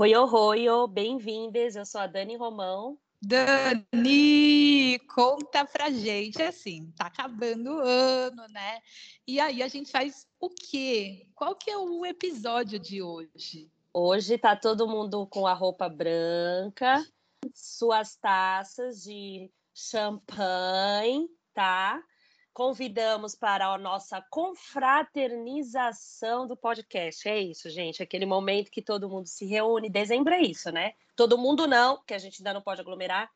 Oi, oi, oi, bem-vindas. Eu sou a Dani Romão. Dani, conta pra gente, assim, tá acabando o ano, né? E aí a gente faz o quê? Qual que é o episódio de hoje? Hoje tá todo mundo com a roupa branca, suas taças de champanhe, tá? Convidamos para a nossa confraternização do podcast. É isso, gente. Aquele momento que todo mundo se reúne. Dezembro é isso, né? Todo mundo não, que a gente ainda não pode aglomerar,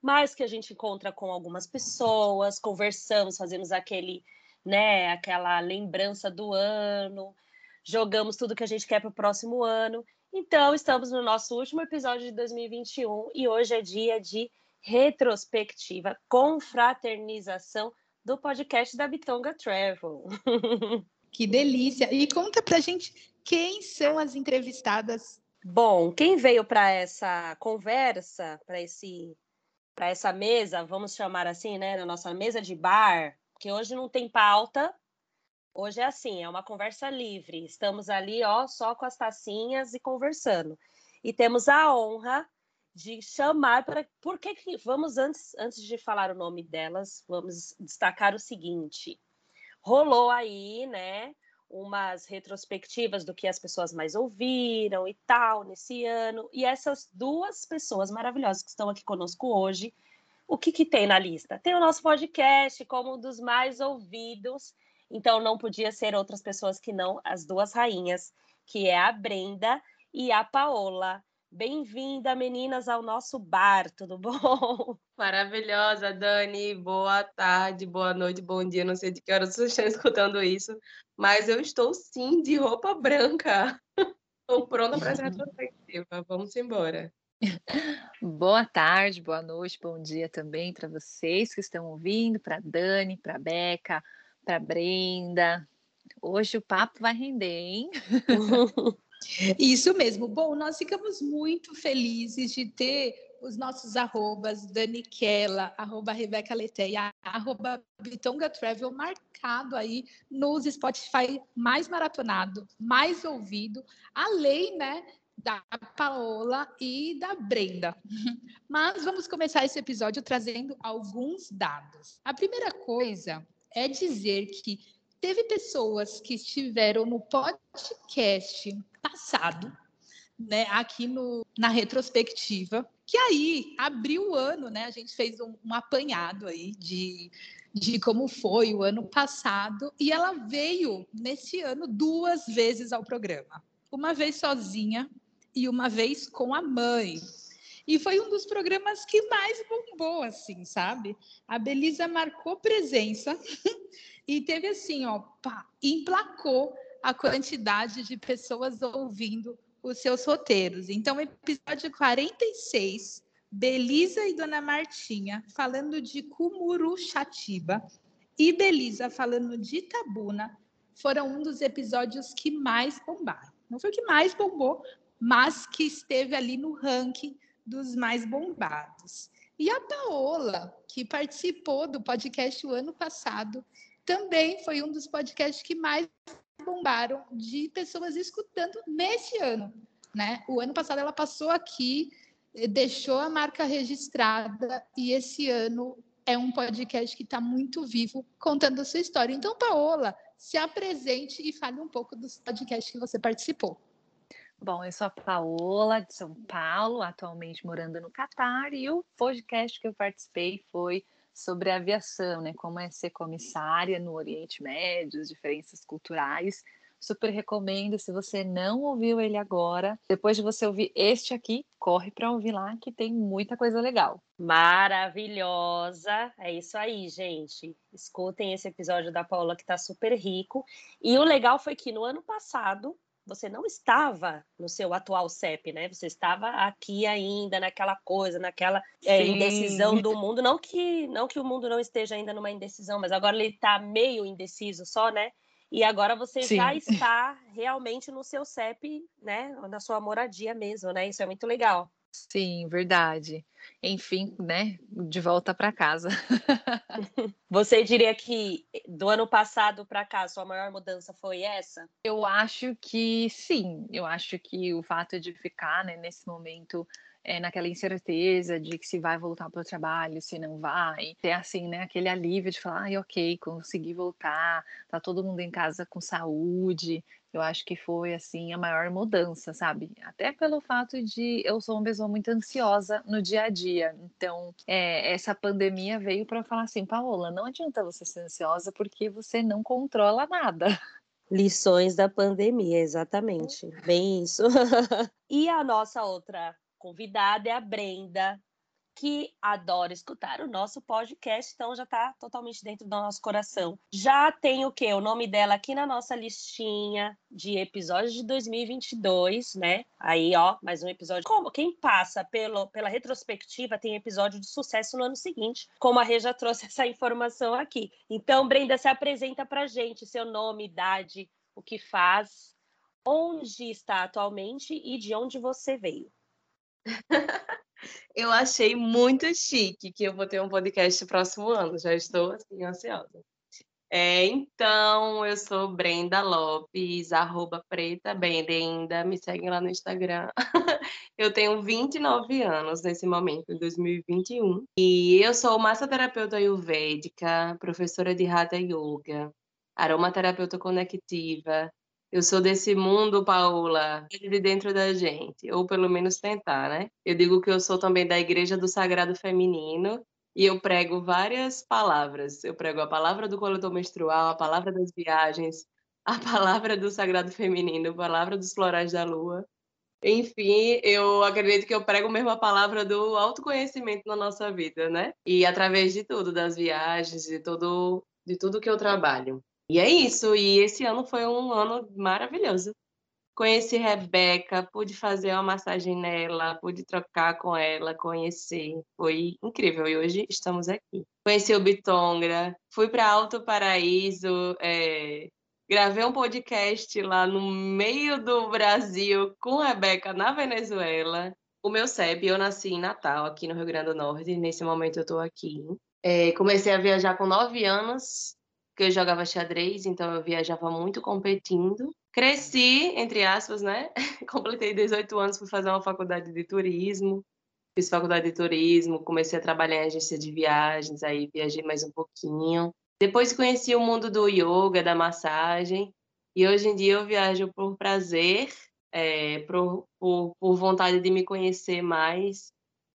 mas que a gente encontra com algumas pessoas, conversamos, fazemos aquele, né, aquela lembrança do ano, jogamos tudo que a gente quer para o próximo ano. Então, estamos no nosso último episódio de 2021 e hoje é dia de retrospectiva, confraternização do podcast da Bitonga Travel. Que delícia! E conta pra gente quem são as entrevistadas. Bom, quem veio para essa conversa, para esse para essa mesa, vamos chamar assim, né, na nossa mesa de bar, que hoje não tem pauta. Hoje é assim, é uma conversa livre. Estamos ali, ó, só com as tacinhas e conversando. E temos a honra de chamar para por que que vamos antes antes de falar o nome delas, vamos destacar o seguinte. Rolou aí, né, umas retrospectivas do que as pessoas mais ouviram e tal nesse ano. E essas duas pessoas maravilhosas que estão aqui conosco hoje, o que, que tem na lista? Tem o nosso podcast como um dos mais ouvidos, então não podia ser outras pessoas que não as duas rainhas, que é a Brenda e a Paola. Bem-vinda, meninas, ao nosso bar, tudo bom? Maravilhosa, Dani. Boa tarde, boa noite, bom dia. Não sei de que hora vocês estão escutando isso, mas eu estou sim de roupa branca. Estou pronta para essa retrospectiva. Vamos embora. Boa tarde, boa noite, bom dia também para vocês que estão ouvindo, para Dani, para Beca, para Brenda. Hoje o papo vai render, hein? Isso mesmo. Bom, nós ficamos muito felizes de ter os nossos arrobas, Daniquela, arroba Rebeca Leteia, arroba Bitonga Travel, marcado aí nos Spotify mais maratonado, mais ouvido, além, né, da Paola e da Brenda. Mas vamos começar esse episódio trazendo alguns dados. A primeira coisa é dizer que teve pessoas que estiveram no podcast passado, né, aqui no, na retrospectiva, que aí abriu o ano, né? A gente fez um, um apanhado aí de, de como foi o ano passado, e ela veio nesse ano duas vezes ao programa. Uma vez sozinha e uma vez com a mãe. E foi um dos programas que mais bombou, assim, sabe? A Belisa marcou presença e teve assim, ó, pá, emplacou a quantidade de pessoas ouvindo os seus roteiros. Então, episódio 46, Belisa e Dona Martinha falando de Cumuruxatiba e Belisa falando de Itabuna foram um dos episódios que mais bombaram. Não foi o que mais bombou, mas que esteve ali no ranking dos mais bombados. E a Paola, que participou do podcast o ano passado, também foi um dos podcasts que mais bombaram de pessoas escutando nesse ano. Né? O ano passado ela passou aqui, eh, deixou a marca registrada e esse ano é um podcast que está muito vivo contando a sua história. Então, Paola, se apresente e fale um pouco dos podcasts que você participou. Bom, eu sou a Paola, de São Paulo, atualmente morando no Catar, e o podcast que eu participei foi sobre aviação, né? Como é ser comissária no Oriente Médio, as diferenças culturais. Super recomendo. Se você não ouviu ele agora, depois de você ouvir este aqui, corre para ouvir lá que tem muita coisa legal. Maravilhosa. É isso aí, gente. Escutem esse episódio da Paula que está super rico. E o legal foi que no ano passado você não estava no seu atual CEP, né? Você estava aqui ainda naquela coisa, naquela é, indecisão do mundo. Não que, não que o mundo não esteja ainda numa indecisão, mas agora ele está meio indeciso só, né? E agora você já Sim. está realmente no seu CEP, né? Na sua moradia mesmo, né? Isso é muito legal. Sim, verdade. Enfim, né? De volta para casa. Você diria que do ano passado para cá, sua maior mudança foi essa? Eu acho que sim. Eu acho que o fato de ficar, né, nesse momento é, naquela incerteza de que se vai voltar para o trabalho, se não vai, ter assim, né, aquele alívio de falar, ai, ok, consegui voltar, tá todo mundo em casa com saúde. Eu acho que foi assim a maior mudança, sabe? Até pelo fato de eu sou uma pessoa muito ansiosa no dia a dia. Então, é, essa pandemia veio para falar assim, Paola, não adianta você ser ansiosa porque você não controla nada. Lições da pandemia, exatamente. Bem isso. e a nossa outra convidada é a Brenda, que adora escutar o nosso podcast, então já está totalmente dentro do nosso coração. Já tem o quê? O nome dela aqui na nossa listinha de episódios de 2022, né? Aí, ó, mais um episódio. Como quem passa pelo, pela retrospectiva tem episódio de sucesso no ano seguinte, como a Rê já trouxe essa informação aqui. Então, Brenda, se apresenta pra gente seu nome, idade, o que faz, onde está atualmente e de onde você veio. Eu achei muito chique que eu vou ter um podcast próximo ano. Já estou assim ansiosa. É, então, eu sou Brenda Lopes, arroba preta Brenda, me seguem lá no Instagram. eu tenho 29 anos nesse momento, em 2021. E eu sou massoterapeuta ayurvédica, professora de Hatha Yoga, aromaterapeuta conectiva. Eu sou desse mundo, Paula, de dentro da gente, ou pelo menos tentar, né? Eu digo que eu sou também da Igreja do Sagrado Feminino, e eu prego várias palavras. Eu prego a palavra do coletor menstrual, a palavra das viagens, a palavra do sagrado feminino, a palavra dos florais da lua. Enfim, eu acredito que eu prego mesmo a palavra do autoconhecimento na nossa vida, né? E através de tudo, das viagens, de tudo, de tudo que eu trabalho. E é isso. E esse ano foi um ano maravilhoso. Conheci Rebeca, pude fazer uma massagem nela, pude trocar com ela, conhecer. Foi incrível e hoje estamos aqui. Conheci o Bitongra, fui para Alto Paraíso, é, gravei um podcast lá no meio do Brasil com Rebeca na Venezuela. O meu CEP, eu nasci em Natal, aqui no Rio Grande do Norte, nesse momento eu estou aqui. É, comecei a viajar com nove anos, porque eu jogava xadrez, então eu viajava muito competindo. Cresci, entre aspas, né? Completei 18 anos, fui fazer uma faculdade de turismo. Fiz faculdade de turismo, comecei a trabalhar em agência de viagens, aí viajei mais um pouquinho. Depois conheci o mundo do yoga, da massagem. E hoje em dia eu viajo por prazer, é, por, por, por vontade de me conhecer mais,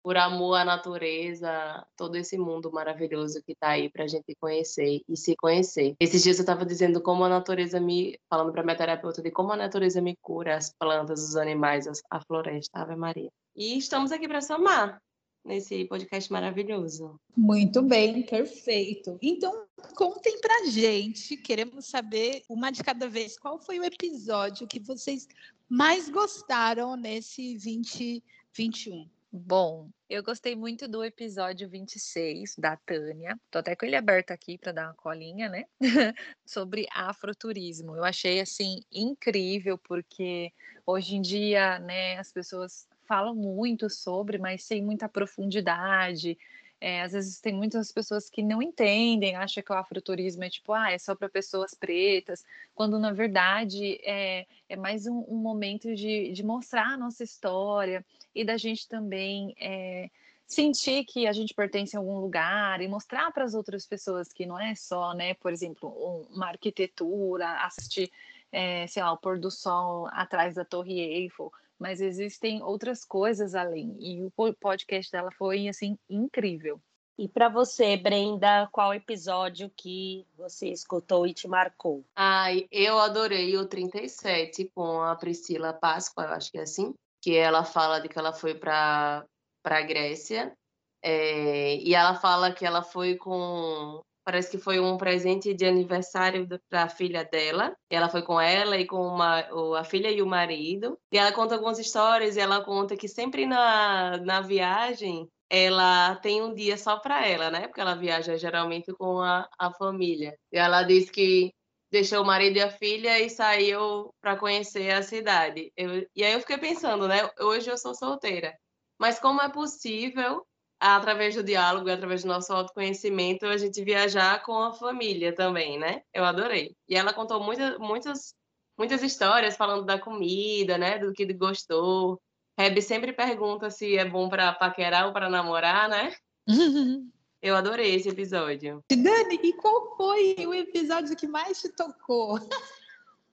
por amor à natureza, todo esse mundo maravilhoso que está aí para a gente conhecer e se conhecer. Esses dias eu estava dizendo como a natureza me, falando para minha terapeuta de como a natureza me cura, as plantas, os animais, a floresta, Ave Maria. E estamos aqui para somar nesse podcast maravilhoso. Muito bem, perfeito. Então, contem pra gente, queremos saber, uma de cada vez, qual foi o episódio que vocês mais gostaram nesse 2021? Bom, eu gostei muito do episódio 26 da Tânia. Tô até com ele aberto aqui para dar uma colinha, né? Sobre afroturismo. Eu achei assim incrível porque hoje em dia, né, as pessoas falam muito sobre, mas sem muita profundidade. É, às vezes tem muitas pessoas que não entendem, acham que o afroturismo é tipo, ah, é só para pessoas pretas, quando na verdade é, é mais um, um momento de, de mostrar a nossa história e da gente também é, sentir que a gente pertence a algum lugar e mostrar para as outras pessoas que não é só, né, por exemplo, um- uma arquitetura, assistir, é, sei lá, o pôr do sol atrás da Torre Eiffel, mas existem outras coisas além. E o po- podcast dela foi assim incrível. E para você, Brenda, qual episódio que você escutou e te marcou? Ai, eu adorei o 37 com a Priscila Páscoa, eu acho que é assim, que ela fala de que ela foi para para Grécia, é, e ela fala que ela foi com Parece que foi um presente de aniversário para a filha dela. Ela foi com ela e com uma, a filha e o marido. E ela conta algumas histórias e ela conta que sempre na, na viagem ela tem um dia só para ela, né? Porque ela viaja geralmente com a, a família. E ela diz que deixou o marido e a filha e saiu para conhecer a cidade. Eu, e aí eu fiquei pensando, né? Hoje eu sou solteira. Mas como é possível, através do diálogo, através do nosso autoconhecimento, a gente viajar com a família também, né? Eu adorei. E ela contou muita, muitas, muitas histórias falando da comida, né? Do que gostou. Reb sempre pergunta se é bom para paquerar ou para namorar, né? Eu adorei esse episódio. Dani, e qual foi o episódio que mais te tocou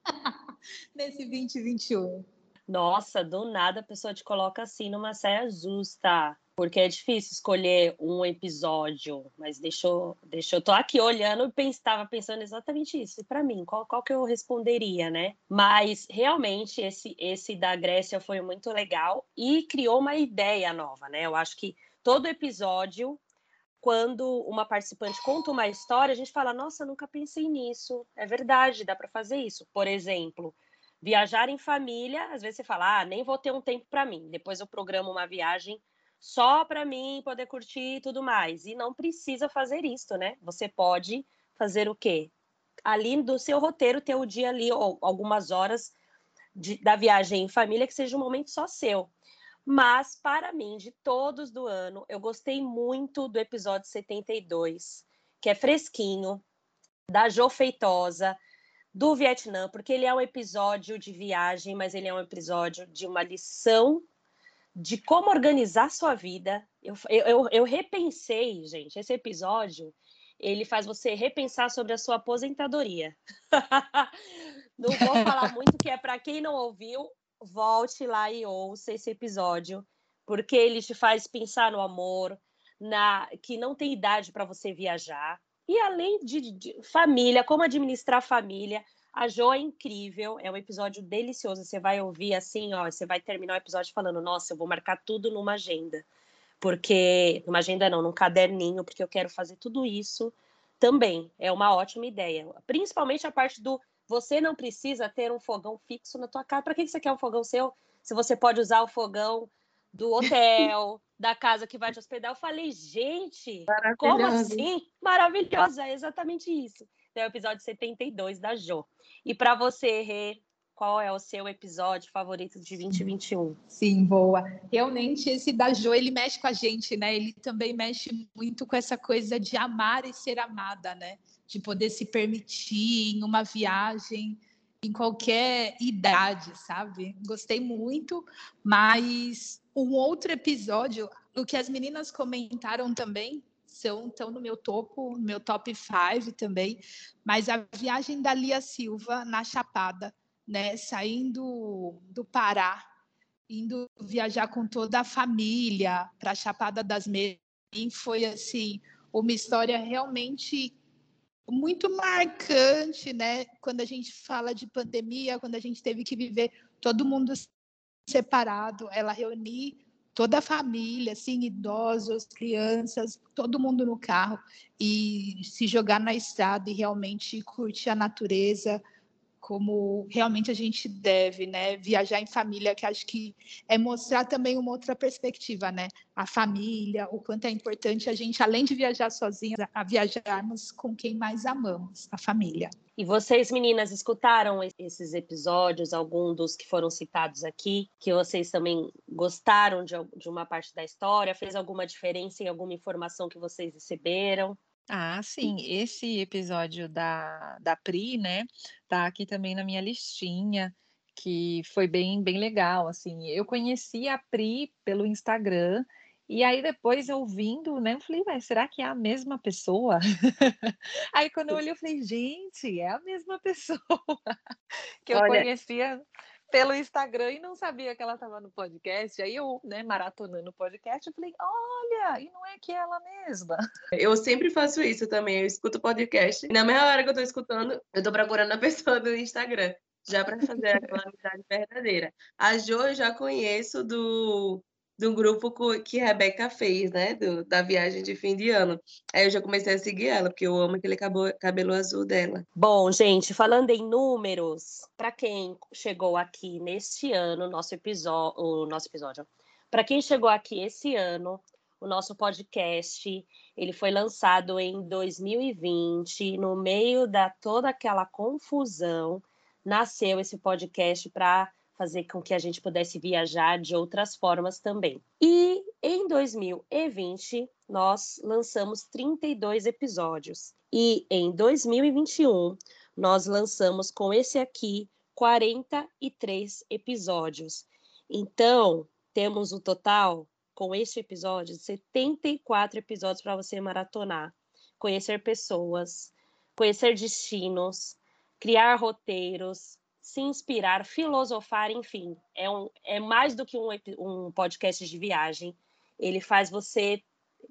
nesse 2021? Nossa, do nada a pessoa te coloca assim numa saia justa. Porque é difícil escolher um episódio, mas deixou, deixou, tô aqui olhando e estava pensando exatamente isso. E para mim, qual, qual que eu responderia, né? Mas realmente esse, esse da Grécia foi muito legal e criou uma ideia nova, né? Eu acho que todo episódio quando uma participante conta uma história, a gente fala: Nossa, nunca pensei nisso. É verdade, dá para fazer isso. Por exemplo, viajar em família, às vezes você fala: Ah, nem vou ter um tempo para mim. Depois eu programo uma viagem só para mim poder curtir e tudo mais. E não precisa fazer isso, né? Você pode fazer o quê? Ali do seu roteiro, ter o dia ali, ou algumas horas de, da viagem em família, que seja um momento só seu. Mas, para mim, de todos do ano, eu gostei muito do episódio 72, que é fresquinho, da Jo Feitosa, do Vietnã, porque ele é um episódio de viagem, mas ele é um episódio de uma lição de como organizar sua vida. Eu, eu, eu repensei, gente, esse episódio, ele faz você repensar sobre a sua aposentadoria. Não vou falar muito que é para quem não ouviu, volte lá e ouça esse episódio, porque ele te faz pensar no amor, na que não tem idade para você viajar. E além de, de, família, como administrar família, a Jo é incrível, é um episódio delicioso. Você vai ouvir assim, ó, você vai terminar o episódio falando: "Nossa, eu vou marcar tudo numa agenda". Porque numa agenda não, num caderninho, porque eu quero fazer tudo isso também. É uma ótima ideia, principalmente a parte do você não precisa ter um fogão fixo na tua casa. Para que você quer um fogão seu se você pode usar o fogão do hotel, da casa que vai te hospedar? Eu falei, gente, como assim? Maravilhosa, é exatamente isso. É o episódio 72 da Jo. E para você, Rê, qual é o seu episódio favorito de 2021? Sim, boa. Realmente esse da Jo, ele mexe com a gente, né? Ele também mexe muito com essa coisa de amar e ser amada, né? De poder se permitir em uma viagem em qualquer idade, sabe? Gostei muito, mas um outro episódio, o que as meninas comentaram também, são estão no meu topo, no meu top 5 também, mas a viagem da Lia Silva na Chapada né, saindo do Pará, indo viajar com toda a família para a Chapada das Meias, foi assim uma história realmente muito marcante, né? Quando a gente fala de pandemia, quando a gente teve que viver todo mundo separado, ela reunir toda a família, assim, idosos, crianças, todo mundo no carro e se jogar na estrada e realmente curtir a natureza, como realmente a gente deve, né? Viajar em família, que acho que é mostrar também uma outra perspectiva, né? A família, o quanto é importante a gente, além de viajar sozinhas, a viajarmos com quem mais amamos, a família. E vocês, meninas, escutaram esses episódios, algum dos que foram citados aqui, que vocês também gostaram de, de uma parte da história? Fez alguma diferença em alguma informação que vocês receberam? Ah, sim, esse episódio da da Pri, né, tá aqui também na minha listinha, que foi bem bem legal, assim. Eu conheci a Pri pelo Instagram, e aí depois ouvindo, né, eu falei: "Ué, será que é a mesma pessoa?". Aí quando eu olhei eu falei: "Gente, é a mesma pessoa que eu Olha conhecia pelo Instagram e não sabia que ela estava no podcast. Aí eu, né, maratonando o podcast, eu falei, olha, e não é que é ela mesma. Eu sempre faço isso também, eu escuto podcast. E na mesma hora que eu tô escutando, eu tô procurando a pessoa do Instagram, já para fazer aquela amizade verdadeira. A Jo eu já conheço do do grupo que Rebeca fez, né? Do, da viagem de fim de ano. Aí eu já comecei a seguir ela, porque eu amo aquele cabelo azul dela. Bom, gente, falando em números, para quem chegou aqui neste ano, nosso episódio, o nosso episódio, para quem chegou aqui esse ano, o nosso podcast, ele foi lançado em 2020, no meio da toda aquela confusão, nasceu esse podcast para fazer com que a gente pudesse viajar de outras formas também. E em 2020, nós lançamos 32 episódios. E em 2021, nós lançamos com esse aqui 43 episódios. Então, temos o total com este episódio 74 episódios para você maratonar, conhecer pessoas, conhecer destinos, criar roteiros, se inspirar, filosofar, enfim, é, um, é mais do que um, um podcast de viagem. Ele faz você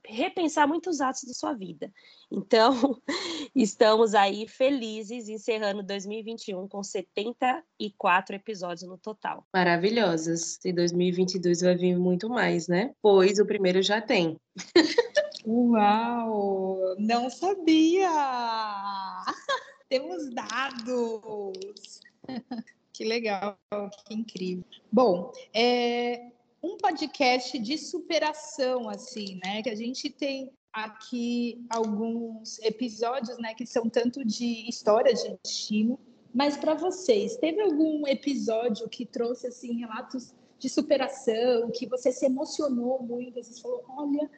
repensar muitos atos da sua vida. Então, estamos aí felizes encerrando 2021 com 74 episódios no total. Maravilhosas. E 2022 vai vir muito mais, né? Pois o primeiro já tem. Uau! Não sabia! Temos dados! Que legal, que incrível. Bom, é um podcast de superação, assim, né? Que a gente tem aqui alguns episódios, né? Que são tanto de história de destino, mas para vocês, teve algum episódio que trouxe, assim, relatos de superação, que você se emocionou muito, você falou, olha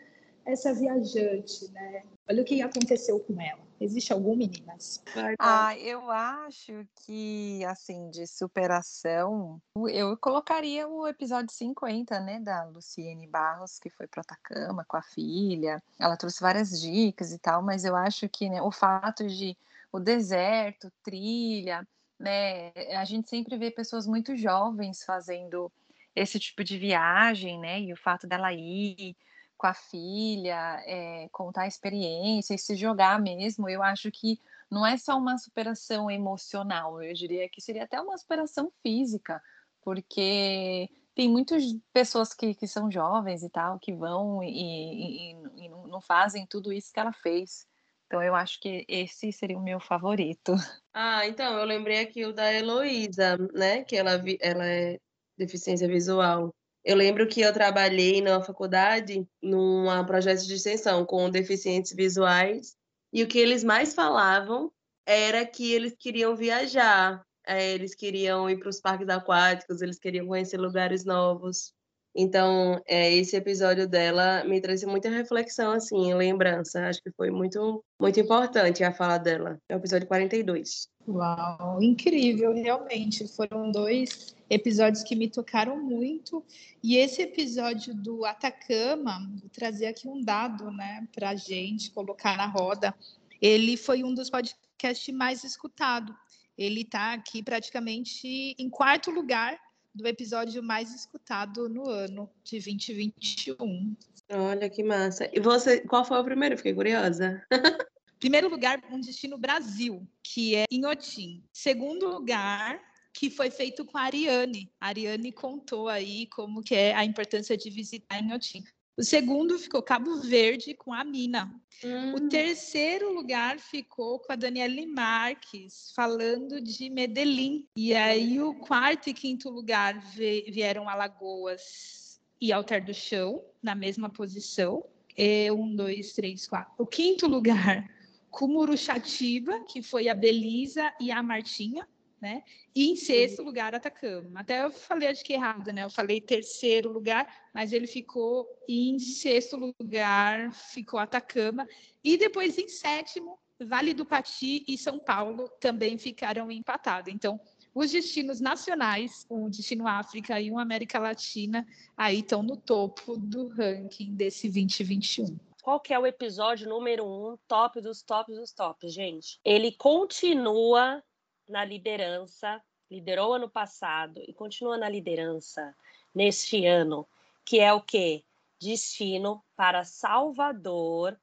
essa viajante, né? Olha o que aconteceu com ela. Existe algum, meninas? Ah, eu acho que, assim, de superação, eu colocaria o episódio 50, né, da Luciene Barros, que foi para Atacama com a filha. Ela trouxe várias dicas e tal, mas eu acho que né, o fato de o deserto, trilha, né, a gente sempre vê pessoas muito jovens fazendo esse tipo de viagem, né, e o fato dela ir com a filha, é, contar a experiência e se jogar mesmo, eu acho que não é só uma superação emocional, eu diria que seria até uma superação física, porque tem muitas pessoas que, que são jovens e tal, que vão e, e, e, não fazem tudo isso que ela fez. Então eu acho que esse seria o meu favorito. Ah, então, eu lembrei aqui o da Heloísa, né? Que ela, ela é deficiência visual. Eu lembro que eu trabalhei na faculdade num projeto de extensão com deficientes visuais e o que eles mais falavam era que eles queriam viajar, eh, eles queriam ir para os parques aquáticos, eles queriam conhecer lugares novos. Então, é, esse episódio dela me trouxe muita reflexão, assim, lembrança. Acho que foi muito, muito importante a fala dela. É o episódio 42. Uau, incrível, realmente. Foram dois episódios que me tocaram muito. E esse episódio do Atacama, vou trazer aqui um dado, né, para a gente colocar na roda. Ele foi um dos podcasts mais escutados. Ele está aqui praticamente em quarto lugar do episódio mais escutado no ano de 2021. Olha que massa. E você, qual foi o primeiro? Fiquei curiosa. Primeiro lugar, um destino Brasil, que é Inhotim. Segundo lugar, que foi feito com a Ariane. A Ariane contou aí como que é a importância de visitar Inhotim. O segundo ficou Cabo Verde com a Mina. O Hum, terceiro lugar ficou com a Daniele Marques, falando de Medellín. E aí o quarto e quinto lugar vieram Alagoas e Alter do Chão, na mesma posição. É, um, dois, três, quatro. O quinto lugar, Cumuruxatiba, que foi a Belisa e a Martinha, né? E em sexto lugar, Atacama. Até eu falei, acho que errado, né? Eu falei terceiro lugar, mas ele ficou em sexto lugar, ficou Atacama. E depois, em sétimo, Vale do Pati e São Paulo também ficaram empatados. Então, os destinos nacionais, um destino África e um América Latina, aí estão no topo do ranking desse 2021. Qual que é o episódio número um, top dos tops dos tops, gente? Ele continua na liderança, liderou ano passado e continua na liderança neste ano, que é o quê? Destino para Salvador,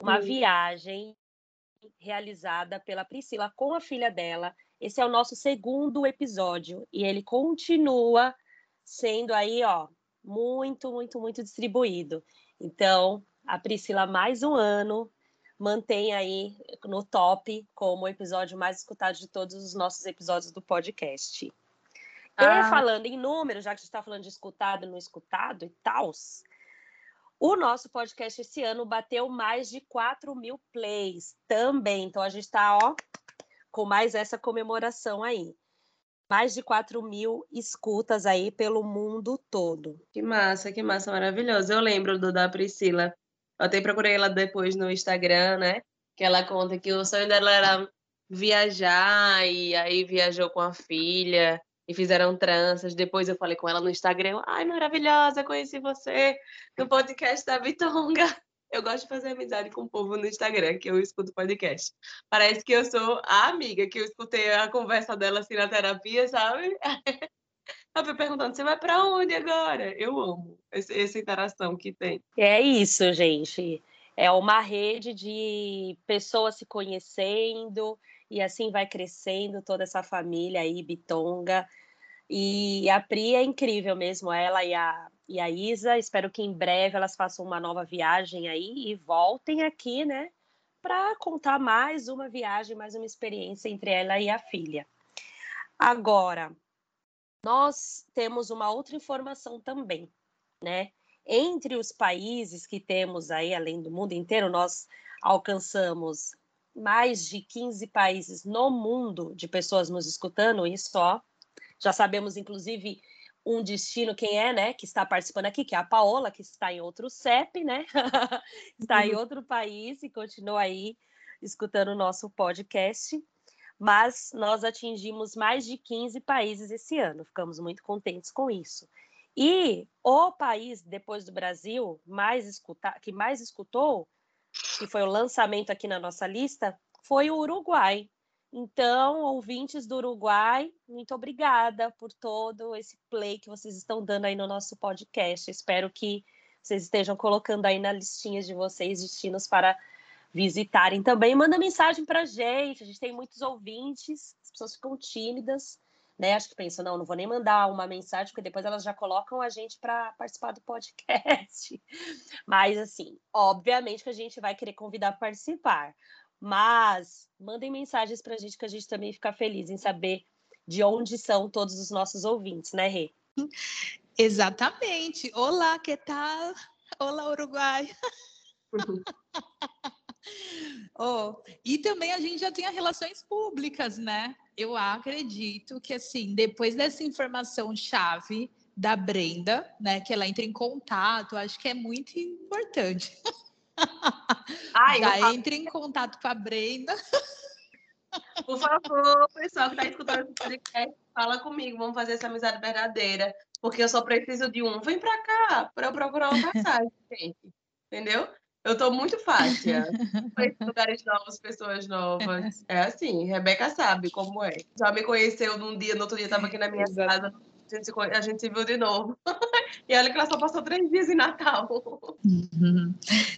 uma Hum. viagem realizada pela Priscila com a filha dela. Esse é o nosso segundo episódio e ele continua sendo aí, ó, muito, muito, muito distribuído. Então, a Priscila, mais um ano, mantém aí no top como o episódio mais escutado de todos os nossos episódios do podcast. Ah. E falando em números, já que a gente está falando de escutado e não escutado e tal, o nosso podcast esse ano bateu mais de 4 mil plays também. Então a gente está, ó, com mais essa comemoração aí. Mais de 4 mil escutas aí pelo mundo todo. Que massa, que massa, maravilhoso. Eu lembro do da Priscila. Eu até procurei ela depois no Instagram, né? Que ela conta que o sonho dela era viajar e aí viajou com a filha e fizeram tranças. Depois eu falei com ela no Instagram, ai, maravilhosa, conheci você no podcast da Vitonga. Eu gosto de fazer amizade com o povo no Instagram, que eu escuto podcast. Parece que eu sou a amiga, que eu escutei a conversa dela assim na terapia, sabe? Ela foi perguntando, você vai para onde agora? Eu amo esse- essa interação que tem. É isso, gente. É uma rede de pessoas se conhecendo e assim vai crescendo toda essa família aí, Bitonga. E a Pri é incrível mesmo, ela e a, e a Isa. Espero que em breve elas façam uma nova viagem aí e voltem aqui, né? Para contar mais uma viagem, mais uma experiência entre ela e a filha. Agora, nós temos uma outra informação também, né? Entre os países que temos aí, além do mundo inteiro, nós alcançamos mais de 15 países no mundo de pessoas nos escutando, isso ó. Já sabemos, inclusive, um destino, quem é, né, que está participando aqui, que é a Paola, que está em outro CEP, né? está em outro país e continua aí escutando o nosso podcast. Mas nós atingimos mais de 15 países esse ano, ficamos muito contentes com isso. E o país, depois do Brasil, mais escuta, que mais escutou, que foi o lançamento aqui na nossa lista, foi o Uruguai. Então, ouvintes do Uruguai, muito obrigada por todo esse play que vocês estão dando aí no nosso podcast. Espero que vocês estejam colocando aí na listinha de vocês destinos para visitarem também. Manda mensagem para a gente. A gente tem muitos ouvintes, as pessoas ficam tímidas, né? Acho que pensam, não, não vou nem mandar uma mensagem, porque depois elas já colocam a gente para participar do podcast. Mas, assim, obviamente que a gente vai querer convidar para participar. Mas mandem mensagens para a gente, que a gente também fica feliz em saber de onde são todos os nossos ouvintes, né, Rê? Exatamente. Olá, que tal? Olá, Uruguai. Oh, e também a gente já tem as relações públicas, né? Eu acredito que, assim, depois dessa informação chave da Brenda, né, que ela entra em contato, acho que é muito importante. Ai, eu já falo- entre em contato com a Brenda. Por favor, pessoal que está escutando esse podcast, fala comigo, vamos fazer essa amizade verdadeira, porque eu só preciso de um. Vem pra cá para eu procurar uma passagem, gente. Entendeu? Eu tô muito fácil. Lugares novos, pessoas novas. É assim, Rebeca sabe como é. Já me conheceu num dia, no outro dia estava aqui na minha Exato. casa. A gente, a gente se viu de novo. e olha que ela só passou três dias em Natal. Uhum.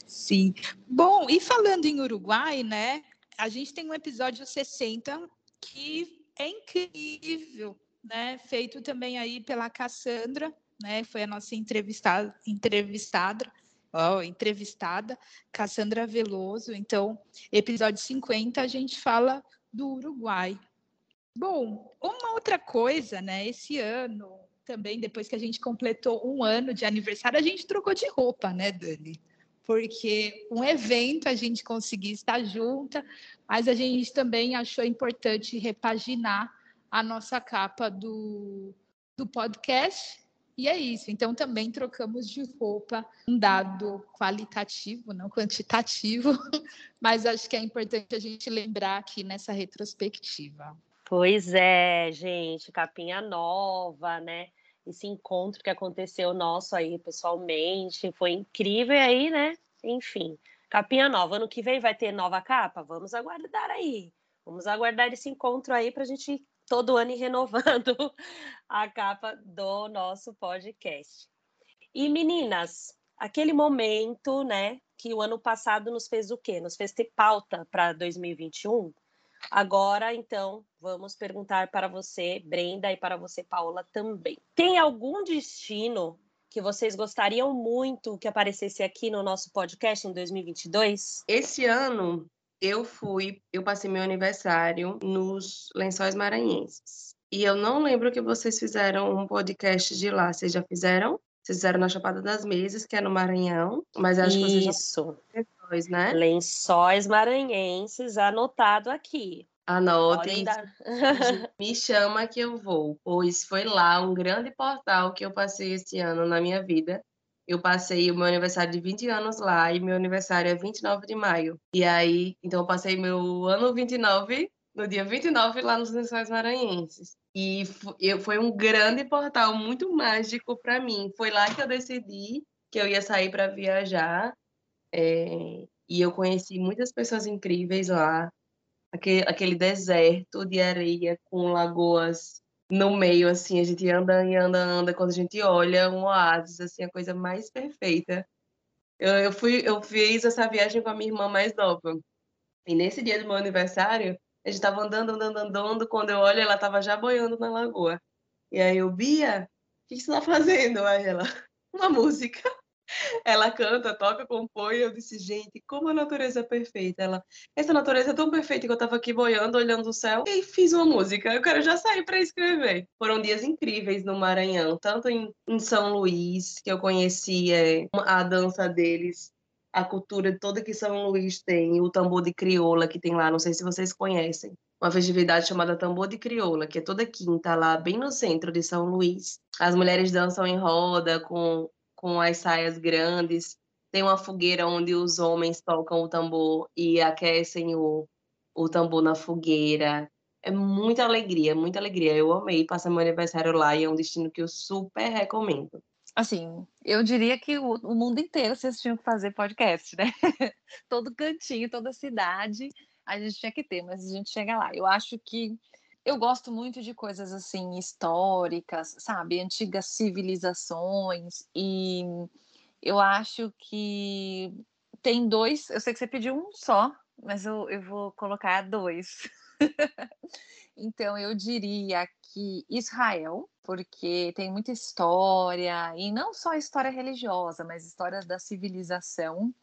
Sim. Bom, e falando em Uruguai, né? A gente tem um episódio 60 que é incrível, né? Feito também aí pela Cassandra, né? Foi a nossa entrevistada, entrevistada, ó, entrevistada, Cassandra Veloso. Então, episódio 50 a gente fala do Uruguai. Bom, uma outra coisa, né? Esse ano também, depois que a gente completou um ano de aniversário, a gente trocou de roupa, né, Dani? Porque um evento a gente conseguia estar junta, mas a gente também achou importante repaginar a nossa capa do, do podcast. E é isso. Então também trocamos de roupa, um dado qualitativo, não quantitativo, mas acho que é importante a gente lembrar aqui nessa retrospectiva. Pois é, gente, capinha nova, né? Esse encontro que aconteceu nosso aí pessoalmente foi incrível aí, né? Enfim, capinha nova. Ano que vem vai ter nova capa? Vamos aguardar aí. Vamos aguardar esse encontro aí para a gente todo ano ir renovando a capa do nosso podcast. E meninas, aquele momento, né, que o ano passado nos fez o quê? Nos fez ter pauta para 2021. Agora, então, vamos perguntar para você, Brenda, e para você, Paola, também. Tem algum destino que vocês gostariam muito que aparecesse aqui no nosso podcast em 2022? Esse ano eu fui, eu passei meu aniversário nos Lençóis Maranhenses. E eu não lembro que vocês fizeram um podcast de lá. Vocês já fizeram? Vocês fizeram na Chapada das Mesas, que é no Maranhão. Mas acho que vocês já Isso. Lençóis, né? Lençóis maranhenses anotado aqui. Anotem. Dar- Me chama que eu vou, pois foi lá um grande portal que eu passei esse ano na minha vida. Eu passei o meu aniversário de 20 anos lá e meu aniversário é 29 de maio. E aí, então eu passei meu ano 29 no dia 29 lá nos Lençóis Maranhenses. E foi um grande portal, muito mágico para mim. Foi lá que eu decidi que eu ia sair para viajar. é, e eu conheci muitas pessoas incríveis lá aquele, aquele deserto de areia com lagoas no meio, assim, a gente anda e anda, anda, quando a gente olha um oásis, assim, a coisa mais perfeita. Eu, eu fui, eu fiz essa viagem com a minha irmã mais nova. E nesse dia do meu aniversário, a gente tava andando, andando, andando, quando eu olho, ela tava já boiando na lagoa. E aí eu, Bia, o que que você tá fazendo? Aí ela, uma música. Ela canta, toca, compõe. Eu disse, gente, como a natureza é perfeita. Ela, essa natureza é tão perfeita que eu tava aqui boiando, olhando o céu e fiz uma música. Eu quero já sair para escrever. Foram dias incríveis no Maranhão, tanto em, em São Luís, que eu conheci é, a dança deles, a cultura toda que São Luís tem, o tambor de crioula que tem lá, não sei se vocês conhecem. Uma festividade chamada Tambor de Crioula, que é toda quinta lá, bem no centro de São Luís. As mulheres dançam em roda com com as saias grandes. Tem uma fogueira onde os homens tocam o tambor e aquecem o, o tambor na fogueira. É muita alegria, muita alegria. Eu amei passar meu aniversário lá e é um destino que eu super recomendo. Assim, eu diria que o, o mundo inteiro vocês tinham que fazer podcast, né? Todo cantinho, toda cidade, a gente tinha que ter, mas a gente chega lá. Eu acho que eu gosto muito de coisas assim históricas, sabe, antigas civilizações e eu acho que tem dois. Eu sei que você pediu um só, mas eu, eu vou colocar dois. então eu diria que Israel, porque tem muita história e não só história religiosa, mas história da civilização.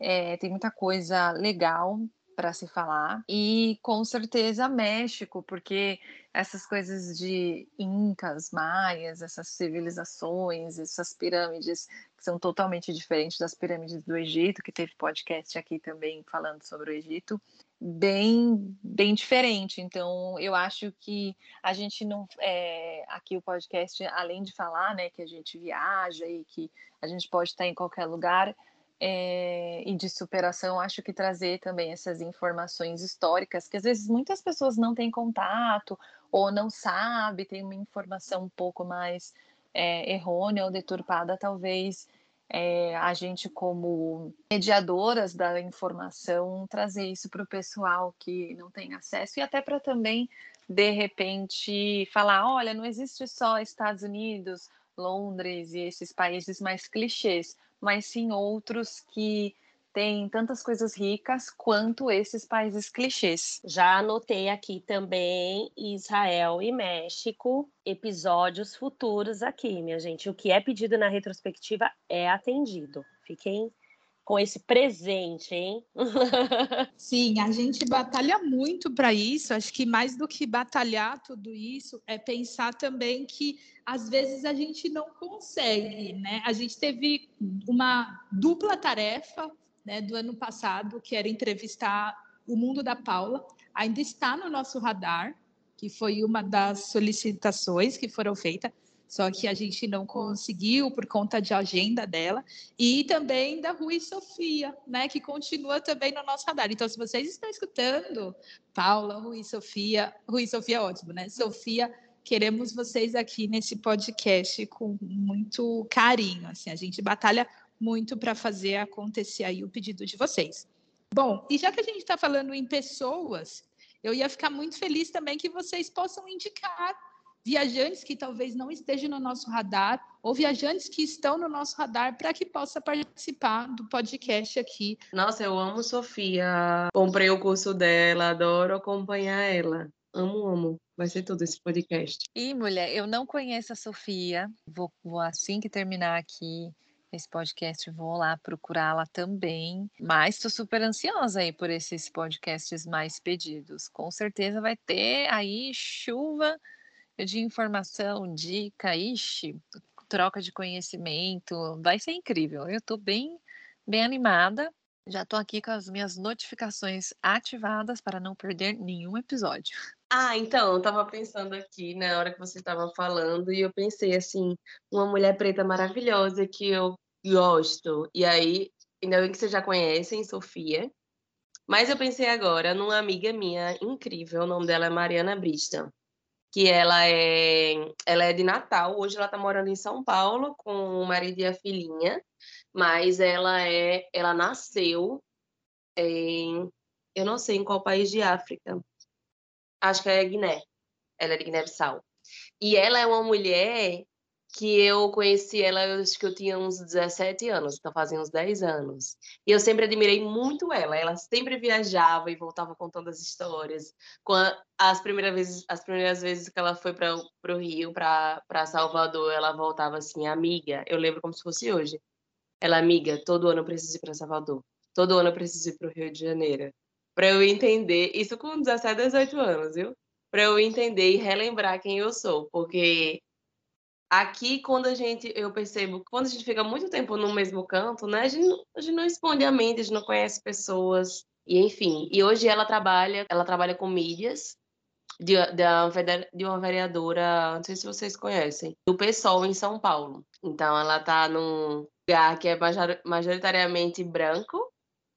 É, tem muita coisa legal para se falar. E com certeza México, porque essas coisas de incas, maias, essas civilizações, essas pirâmides que são totalmente diferentes das pirâmides do Egito, que teve podcast aqui também falando sobre o Egito, bem bem diferente. Então eu acho que a gente não é, aqui o podcast, além de falar, né, que a gente viaja e que a gente pode estar em qualquer lugar, é, e de superação, acho que trazer também essas informações históricas, que às vezes muitas pessoas não têm contato ou não sabe, tem uma informação um pouco mais é, errônea ou deturpada, talvez é, a gente, como mediadoras da informação, trazer isso para o pessoal que não tem acesso e até para também, de repente, falar: olha, não existe só Estados Unidos, Londres e esses países mais clichês mas sim outros que têm tantas coisas ricas quanto esses países clichês. Já anotei aqui também Israel e México, episódios futuros aqui, minha gente. O que é pedido na retrospectiva é atendido. Fiquem com esse presente, hein? Sim, a gente batalha muito para isso. Acho que mais do que batalhar tudo isso é pensar também que às vezes a gente não consegue, né? A gente teve uma dupla tarefa, né, do ano passado, que era entrevistar o mundo da Paula. Ainda está no nosso radar, que foi uma das solicitações que foram feitas só que a gente não conseguiu por conta de agenda dela, e também da Rui Sofia, né, que continua também no nosso radar. Então, se vocês estão escutando, Paula, Rui Sofia, Rui Sofia é ótimo, né? Sofia, queremos vocês aqui nesse podcast com muito carinho, assim, a gente batalha muito para fazer acontecer aí o pedido de vocês. Bom, e já que a gente está falando em pessoas, eu ia ficar muito feliz também que vocês possam indicar viajantes que talvez não estejam no nosso radar ou viajantes que estão no nosso radar para que possa participar do podcast aqui. Nossa, eu amo Sofia. Comprei o curso dela, adoro acompanhar ela. Amo, amo. Vai ser tudo esse podcast. E, mulher, eu não conheço a Sofia. Vou, vou assim que terminar aqui esse podcast, vou lá procurá-la também. Mas estou super ansiosa aí por esses podcasts mais pedidos. Com certeza vai ter aí chuva de informação, dica, ixi, troca de conhecimento. Vai ser incrível. Eu estou bem, bem animada. Já estou aqui com as minhas notificações ativadas para não perder nenhum episódio. Ah, então, eu tava pensando aqui na hora que você estava falando e eu pensei assim, uma mulher preta maravilhosa que eu gosto. E aí, ainda bem que vocês já conhecem, Sofia. Mas eu pensei agora numa amiga minha incrível, o nome dela é Mariana Brista, que ela é, ela é de Natal, hoje ela tá morando em São Paulo com o marido e a filhinha, mas ela é, ela nasceu em, eu não sei em qual país de África, acho que é Guiné. Ela é de Guiné-Bissau. E ela é uma mulher que eu conheci ela, eu acho que eu tinha uns 17 anos, então fazia uns 10 anos. E eu sempre admirei muito ela. Ela sempre viajava e voltava contando as histórias. As primeiras vezes, as primeiras vezes que ela foi para o Rio, para Salvador, ela voltava assim, amiga. Eu lembro como se fosse hoje. Ela, amiga, todo ano eu preciso ir para Salvador. Todo ano eu preciso ir para o Rio de Janeiro para eu entender, isso com 17, 18 anos, viu? Para eu entender e relembrar quem eu sou, porque aqui quando a gente, eu percebo, quando a gente fica muito tempo no mesmo canto, né, a gente, a gente não expande a mente, a gente não conhece pessoas, e enfim. E hoje ela trabalha, ela trabalha com mídias, de, de uma vereadora, não sei se vocês conhecem, do PSOL em São Paulo. Então ela está num lugar que é majoritariamente branco,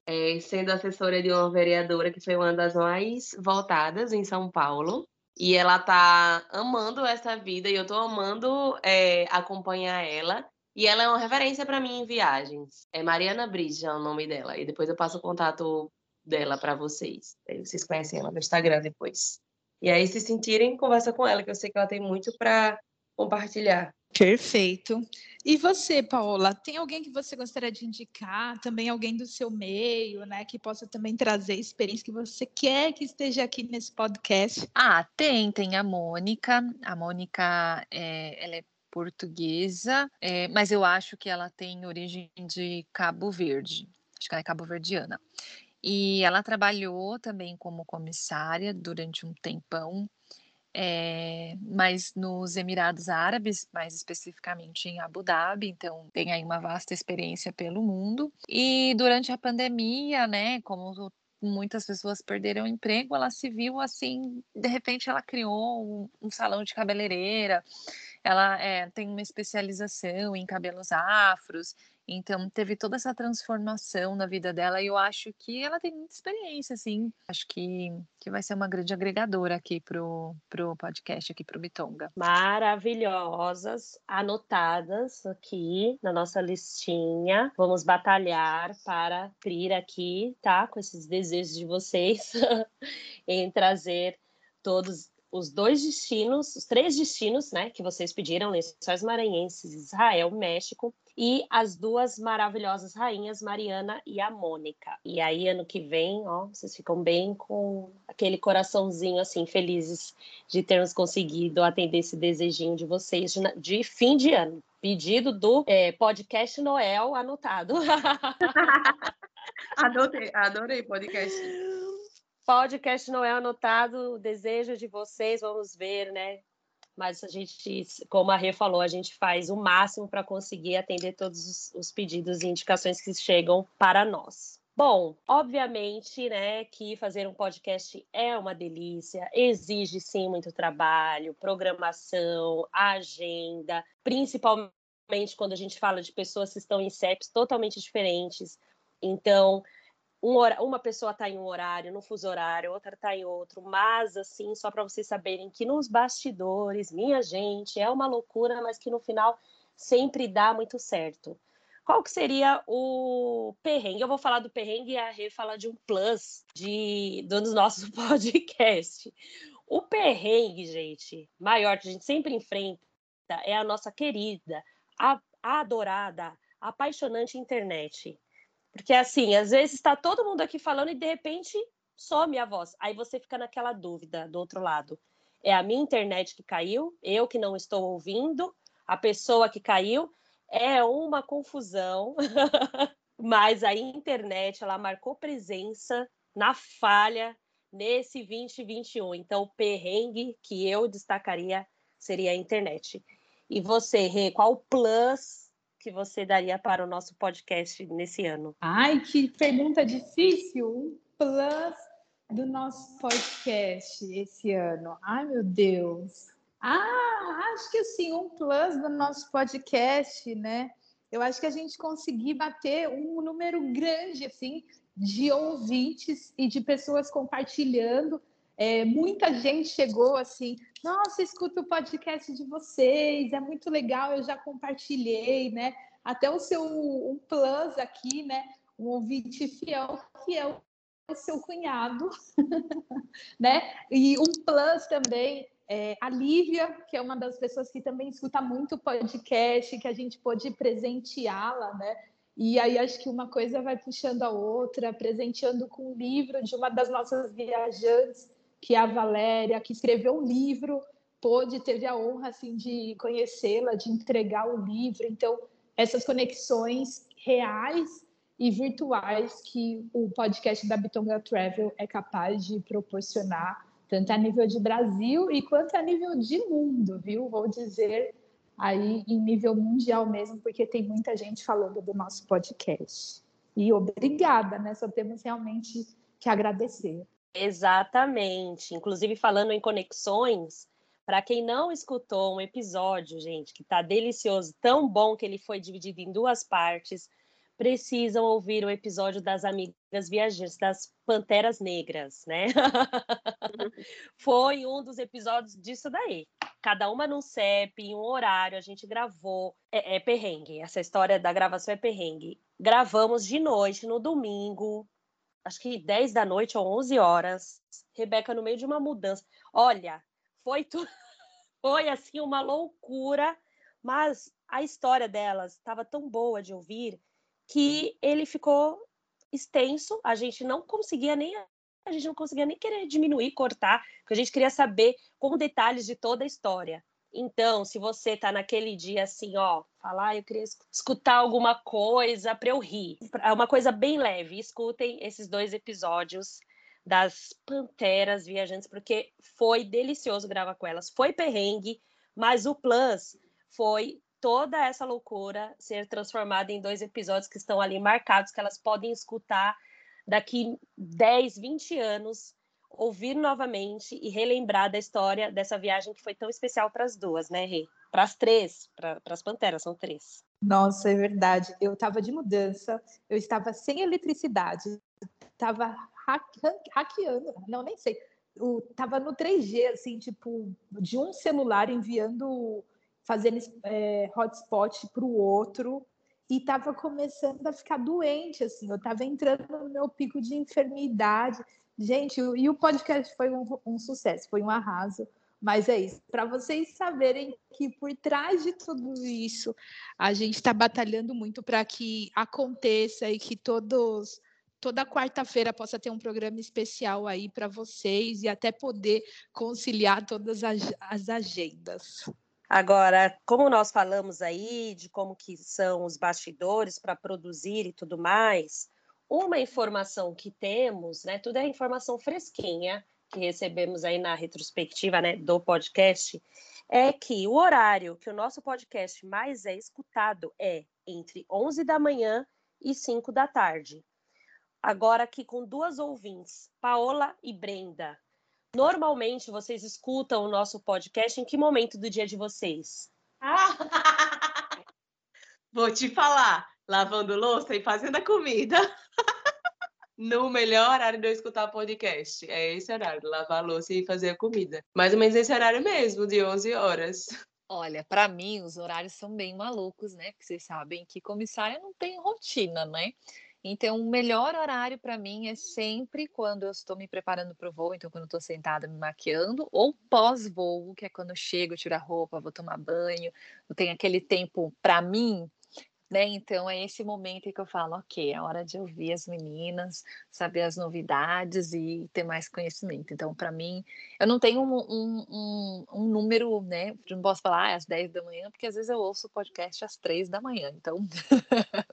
é, sendo assessora de uma vereadora que foi uma das mais votadas em São Paulo. E ela tá amando essa vida e eu tô amando é, acompanhar ela. E ela é uma referência para mim em viagens. É Mariana Bridge, é o nome dela. E depois eu passo o contato dela para vocês. Aí vocês conhecem ela no Instagram depois. E aí, se sentirem, conversa com ela, que eu sei que ela tem muito para compartilhar. Perfeito. E você, Paola, tem alguém que você gostaria de indicar? Também alguém do seu meio, né? Que possa também trazer experiência que você quer que esteja aqui nesse podcast? Ah, tem, tem a Mônica. A Mônica, é, ela é portuguesa, é, mas eu acho que ela tem origem de Cabo Verde. Acho que ela é cabo-verdiana. E ela trabalhou também como comissária durante um tempão é, mas nos Emirados Árabes, mais especificamente em Abu Dhabi, então tem aí uma vasta experiência pelo mundo. E durante a pandemia, né, como muitas pessoas perderam o emprego, ela se viu assim, de repente ela criou um, um salão de cabeleireira, ela é, tem uma especialização em cabelos afros, então, teve toda essa transformação na vida dela e eu acho que ela tem muita experiência, assim. Acho que, que vai ser uma grande agregadora aqui pro, pro podcast, aqui pro Bitonga. Maravilhosas, anotadas aqui na nossa listinha. Vamos batalhar para abrir aqui, tá? Com esses desejos de vocês em trazer todos os dois destinos, os três destinos, né, que vocês pediram, Lençóis Maranhenses, Israel, México, e as duas maravilhosas rainhas, Mariana e a Mônica. E aí, ano que vem, ó, vocês ficam bem com aquele coraçãozinho, assim, felizes de termos conseguido atender esse desejinho de vocês de, de fim de ano. Pedido do é, podcast Noel anotado. adorei, adorei podcast. Podcast é anotado, o desejo de vocês, vamos ver, né? Mas a gente, como a Rê falou, a gente faz o máximo para conseguir atender todos os, os pedidos e indicações que chegam para nós. Bom, obviamente, né, que fazer um podcast é uma delícia, exige sim muito trabalho, programação, agenda, principalmente quando a gente fala de pessoas que estão em CEPs totalmente diferentes. Então, um uma pessoa está em um horário, no fuso horário, outra está em outro, mas assim, só para vocês saberem que nos bastidores, minha gente, é uma loucura, mas que no final sempre dá muito certo. Qual que seria o perrengue? Eu vou falar do perrengue e a Rê fala de um plus de, do nosso podcast. O perrengue, gente, maior que a gente sempre enfrenta é a nossa querida, a, a adorada, apaixonante internet. Porque, assim, às vezes está todo mundo aqui falando e, de repente, some a voz. Aí você fica naquela dúvida do outro lado. É a minha internet que caiu, eu que não estou ouvindo, a pessoa que caiu. É uma confusão, mas a internet ela marcou presença na falha nesse 2021. Então, o perrengue que eu destacaria seria a internet. E você, Rê, qual o plus que você daria para o nosso podcast nesse ano? Ai, que pergunta difícil. Um plus do nosso podcast esse ano. Ai, meu Deus. Ah, acho que assim, um plus do nosso podcast, né? Eu acho que a gente conseguir bater um número grande, assim, de ouvintes e de pessoas compartilhando. É, muita gente chegou assim, nossa, escuta o podcast de vocês, é muito legal, eu já compartilhei, né? Até o seu um plus aqui, né? Um ouvinte fiel, que é o seu cunhado, né? E um plus também, é, a Lívia, que é uma das pessoas que também escuta muito podcast, que a gente pôde presenteá-la, né? E aí acho que uma coisa vai puxando a outra, presenteando com um livro de uma das nossas viajantes, que a Valéria, que escreveu um livro, pôde, teve a honra assim de conhecê-la, de entregar o livro. Então, essas conexões reais e virtuais que o podcast da Bitonga Travel é capaz de proporcionar, tanto a nível de Brasil e quanto a nível de mundo, viu? Vou dizer aí em nível mundial mesmo, porque tem muita gente falando do nosso podcast. E obrigada, né? Só temos realmente que agradecer. Exatamente. Inclusive, falando em conexões, para quem não escutou um episódio, gente, que está delicioso, tão bom que ele foi dividido em duas partes, precisam ouvir o episódio das amigas viajantes, das Panteras Negras, né? Foi um dos episódios disso daí. Cada uma num CEP, em um horário, a gente gravou. É, é perrengue, essa história da gravação é perrengue. Gravamos de noite, no domingo, acho que 10 da noite ou 11 horas. Rebeca, no meio de uma mudança. Olha, foi tudo. Foi assim uma loucura, mas a história delas estava tão boa de ouvir que ele ficou extenso, a gente não conseguia nem a gente não conseguia nem querer diminuir, cortar, porque a gente queria saber com detalhes de toda a história. Então, se você está naquele dia assim, ó, falar, ah, eu queria escutar alguma coisa para eu rir, é uma coisa bem leve, escutem esses dois episódios das Panteras Viajantes, porque foi delicioso gravar com elas. Foi perrengue, mas o plus foi toda essa loucura ser transformada em dois episódios que estão ali marcados, que elas podem escutar daqui 10, 20 anos, ouvir novamente e relembrar da história dessa viagem que foi tão especial para as duas, né, Rê? Para as três, para as panteras, são três. Nossa, é verdade. Eu estava de mudança, eu estava sem eletricidade, estava hackeando, não, nem sei. Eu tava no 3G, assim, tipo, de um celular enviando fazendo é, hotspot para o outro e estava começando a ficar doente, assim, eu estava entrando no meu pico de enfermidade. Gente, e o podcast foi um, um sucesso, foi um arraso. Mas é isso, para vocês saberem que por trás de tudo isso, a gente está batalhando muito para que aconteça e que todos toda quarta-feira possa ter um programa especial aí para vocês e até poder conciliar todas as, as agendas. Agora, como nós falamos aí de como que são os bastidores para produzir e tudo mais, uma informação que temos, né, tudo é informação fresquinha que recebemos aí na retrospectiva, né, do podcast, é que o horário que o nosso podcast mais é escutado é entre 11 da manhã e 5 da tarde. Agora aqui com duas ouvintes, Paola e Brenda, Normalmente vocês escutam o nosso podcast em que momento do dia de vocês? Vou te falar, lavando louça e fazendo a comida. no melhor horário de eu escutar podcast. É esse horário, lavar louça e fazer a comida. Mais ou menos esse horário mesmo, de 11 horas. Olha, para mim os horários são bem malucos, né? Porque vocês sabem que comissária não tem rotina, né? Então, o melhor horário para mim é sempre quando eu estou me preparando para o voo, então quando eu estou sentada me maquiando, ou pós-voo, que é quando eu chego, eu tiro a roupa, vou tomar banho, eu tenho aquele tempo para mim, né? Então é esse momento em que eu falo, ok, é hora de ouvir as meninas, saber as novidades e ter mais conhecimento. Então, para mim, eu não tenho um, um, um, um número, né? Não posso falar ah, às 10 da manhã, porque às vezes eu ouço o podcast às 3 da manhã. Então,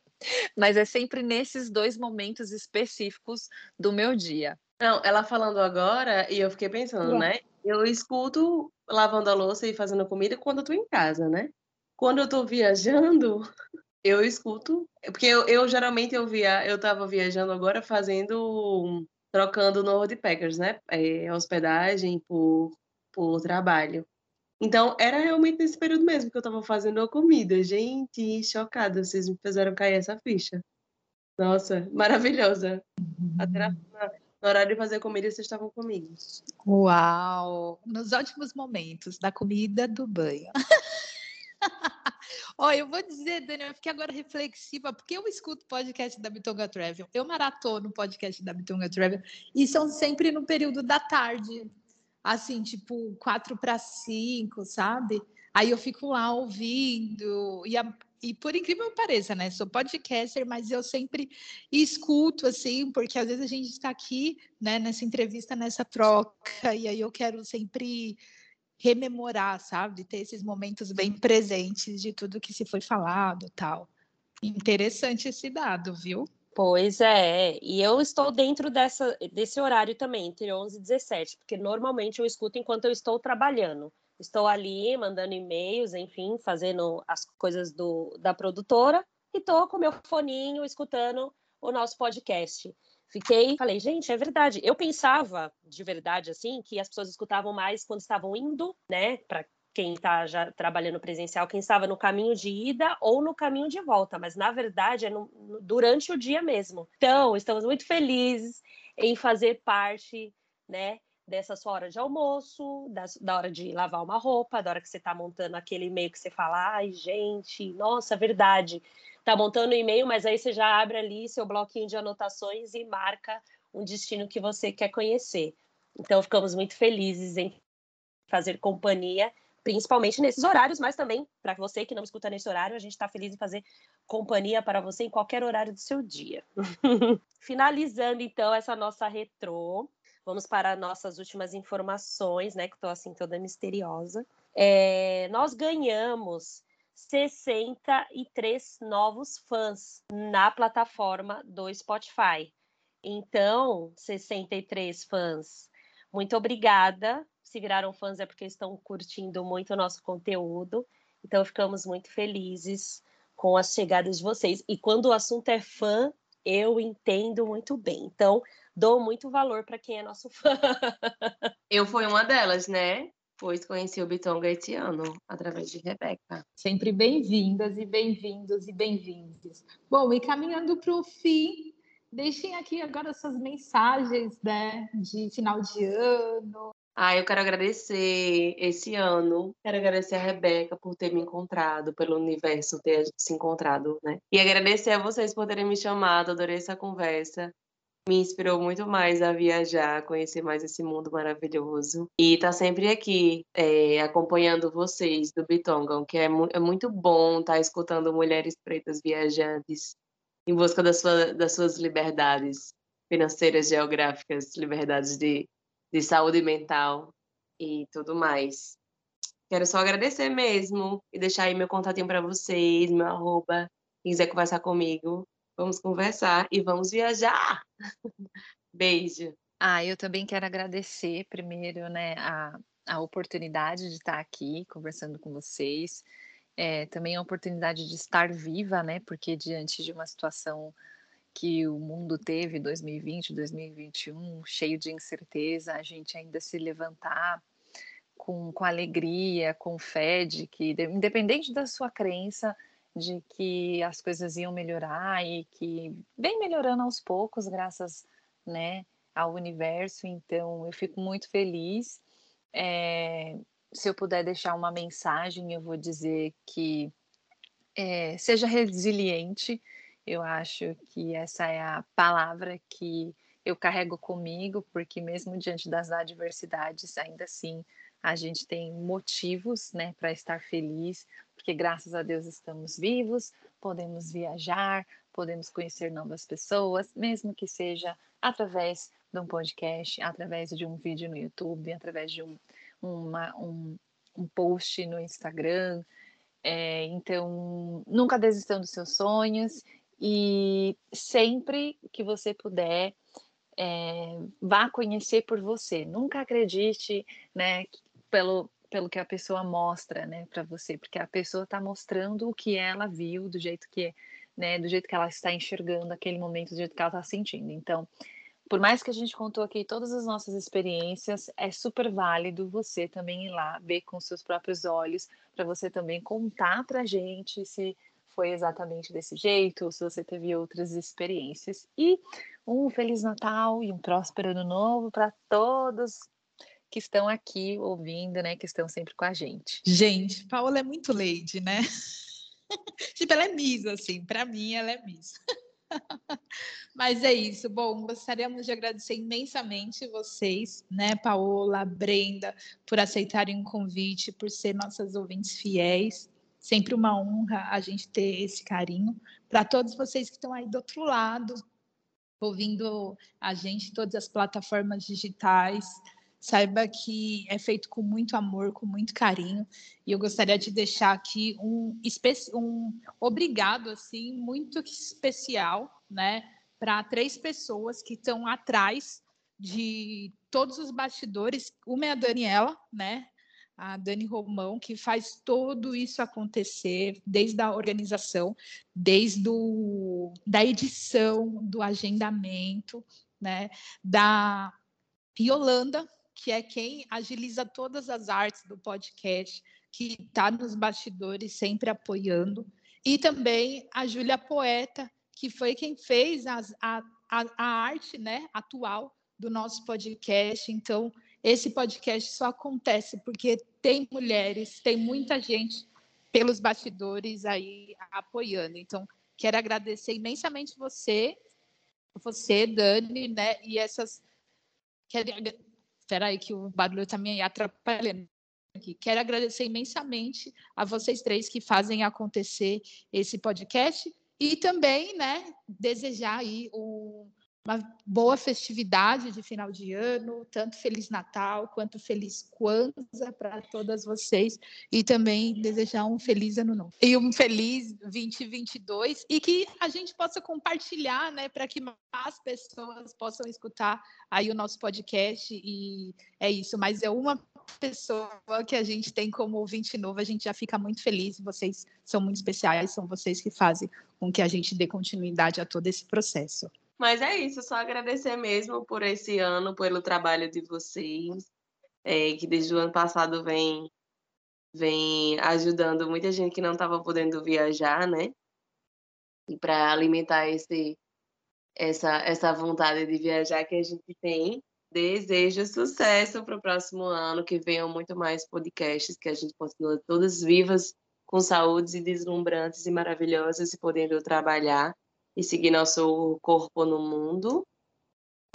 mas é sempre nesses dois momentos específicos do meu dia. Não, ela falando agora, e eu fiquei pensando, né? Eu escuto lavando a louça e fazendo comida quando eu tô em casa, né? Quando eu tô viajando, eu escuto, porque eu, eu geralmente eu via, eu tava viajando agora fazendo, trocando no Road Packers, né? É, hospedagem por, por trabalho. Então, era realmente nesse período mesmo que eu tava fazendo a comida. Gente, chocada, vocês me fizeram cair essa ficha. Nossa, maravilhosa. Até na, na, na hora de fazer comida, vocês estavam comigo. Uau! Nos ótimos momentos da comida, do banho. Olha, eu vou dizer, Daniel, eu fiquei agora reflexiva, porque eu escuto podcast da Bitonga Travel, eu maratono podcast da Bitonga Travel, e são sempre no período da tarde, assim, tipo, quatro para cinco, sabe? Aí eu fico lá ouvindo, e, a, e por incrível que pareça, né? Sou podcaster, mas eu sempre escuto, assim, porque às vezes a gente está aqui, né, nessa entrevista, nessa troca, e aí eu quero sempre rememorar, sabe? Ter esses momentos bem presentes de tudo que se foi falado tal. Interessante esse dado, viu? Pois é, e eu estou dentro dessa, desse horário também, entre 11 e 17, porque normalmente eu escuto enquanto eu estou trabalhando. Estou ali mandando e-mails, enfim, fazendo as coisas do, da produtora, e estou com meu foninho escutando o nosso podcast. Fiquei, falei, gente, é verdade. Eu pensava de verdade assim que as pessoas escutavam mais quando estavam indo, né, para quem está já trabalhando presencial, quem estava no caminho de ida ou no caminho de volta, mas na verdade é no, no, durante o dia mesmo. Então, estamos muito felizes em fazer parte, né, dessa sua hora de almoço, da, da hora de lavar uma roupa, da hora que você está montando aquele e-mail que você fala, ai, gente, nossa, verdade tá montando o e-mail, mas aí você já abre ali seu bloquinho de anotações e marca um destino que você quer conhecer. Então, ficamos muito felizes em fazer companhia, principalmente nesses horários, mas também para você que não escuta nesse horário, a gente está feliz em fazer companhia para você em qualquer horário do seu dia. Finalizando, então, essa nossa retrô, vamos para nossas últimas informações, né, que estou assim toda misteriosa. É, nós ganhamos 63 novos fãs na plataforma do Spotify. Então, 63 fãs. Muito obrigada. Se viraram fãs é porque estão curtindo muito o nosso conteúdo. Então, ficamos muito felizes com as chegadas de vocês. E quando o assunto é fã, eu entendo muito bem. Então, dou muito valor para quem é nosso fã. Eu fui uma delas, né? pois conheci o Bitonga esse ano, através de Rebeca. Sempre bem-vindas e bem-vindos e bem-vindos. Bom, e caminhando para o fim, deixem aqui agora suas mensagens né, de final de ano. Ah, eu quero agradecer esse ano, quero agradecer a Rebeca por ter me encontrado, pelo universo ter se encontrado, né? E agradecer a vocês por terem me chamado, adorei essa conversa me inspirou muito mais a viajar, conhecer mais esse mundo maravilhoso. E tá sempre aqui é, acompanhando vocês do Bitongon, que é, mu é muito bom estar tá escutando mulheres pretas viajantes em busca sua, das suas liberdades financeiras, geográficas, liberdades de, de saúde mental e tudo mais. Quero só agradecer mesmo e deixar aí meu contatinho para vocês, meu arroba. Quem quiser conversar comigo, Vamos conversar e vamos viajar. Beijo. Ah, eu também quero agradecer primeiro, né, a, a oportunidade de estar aqui conversando com vocês. É, também a oportunidade de estar viva, né, porque diante de uma situação que o mundo teve 2020, 2021, cheio de incerteza, a gente ainda se levantar com, com alegria, com fé de que, independente da sua crença, de que as coisas iam melhorar e que vem melhorando aos poucos, graças né, ao universo. Então, eu fico muito feliz. É, se eu puder deixar uma mensagem, eu vou dizer que é, seja resiliente. Eu acho que essa é a palavra que eu carrego comigo, porque mesmo diante das adversidades, ainda assim a gente tem motivos, né, para estar feliz, porque graças a Deus estamos vivos, podemos viajar, podemos conhecer novas pessoas, mesmo que seja através de um podcast, através de um vídeo no YouTube, através de um, uma, um, um post no Instagram. É, então, nunca desistam dos seus sonhos e sempre que você puder, é, vá conhecer por você. Nunca acredite, né, pelo, pelo que a pessoa mostra, né, para você, porque a pessoa está mostrando o que ela viu, do jeito que, né, do jeito que ela está enxergando aquele momento, do jeito que ela está sentindo. Então, por mais que a gente contou aqui todas as nossas experiências, é super válido você também ir lá ver com seus próprios olhos, para você também contar para a gente se foi exatamente desse jeito, ou se você teve outras experiências. E um Feliz Natal e um próspero Ano Novo para todos que estão aqui ouvindo, né, que estão sempre com a gente. Gente, Paola é muito lady, né? tipo, ela é Miss, assim, para mim ela é Miss. Mas é isso. Bom, gostaríamos de agradecer imensamente vocês, né, Paola, Brenda, por aceitarem o convite, por ser nossas ouvintes fiéis. Sempre uma honra a gente ter esse carinho. Para todos vocês que estão aí do outro lado, ouvindo a gente todas as plataformas digitais, saiba que é feito com muito amor, com muito carinho. E eu gostaria de deixar aqui um, um obrigado assim muito especial, né, para três pessoas que estão atrás de todos os bastidores. Uma é a Daniela, né? A Dani Romão, que faz todo isso acontecer, desde a organização, desde o, da edição, do agendamento, né? Da Yolanda, que é quem agiliza todas as artes do podcast, que está nos bastidores sempre apoiando, e também a Júlia Poeta, que foi quem fez as, a, a, a arte né, atual do nosso podcast. Então, esse podcast só acontece porque tem mulheres, tem muita gente pelos bastidores aí apoiando. Então, quero agradecer imensamente você, você, Dani, né, e essas. Quero Espera aí que o barulho está me atrapalhando. Quero agradecer imensamente a vocês três que fazem acontecer esse podcast e também, né, desejar aí um, uma boa festividade de final de ano, tanto Feliz Natal quanto Feliz Kwanzaa para todas vocês e também desejar um feliz ano novo e um feliz 2022 e que a gente possa compartilhar, né, para que mais pessoas possam escutar aí o nosso podcast e é isso, mas é uma pessoa que a gente tem como ouvinte novo, a gente já fica muito feliz, vocês são muito especiais, são vocês que fazem com que a gente dê continuidade a todo esse processo. Mas é isso, só agradecer mesmo por esse ano, pelo trabalho de vocês, é, que desde o ano passado vem, vem ajudando muita gente que não estava podendo viajar, né? E para alimentar esse, essa, essa vontade de viajar que a gente tem. Desejo sucesso para o próximo ano, que venham muito mais podcasts, que a gente continue todas vivas, com saúde e deslumbrantes e maravilhosas e podendo trabalhar e seguir nosso corpo no mundo.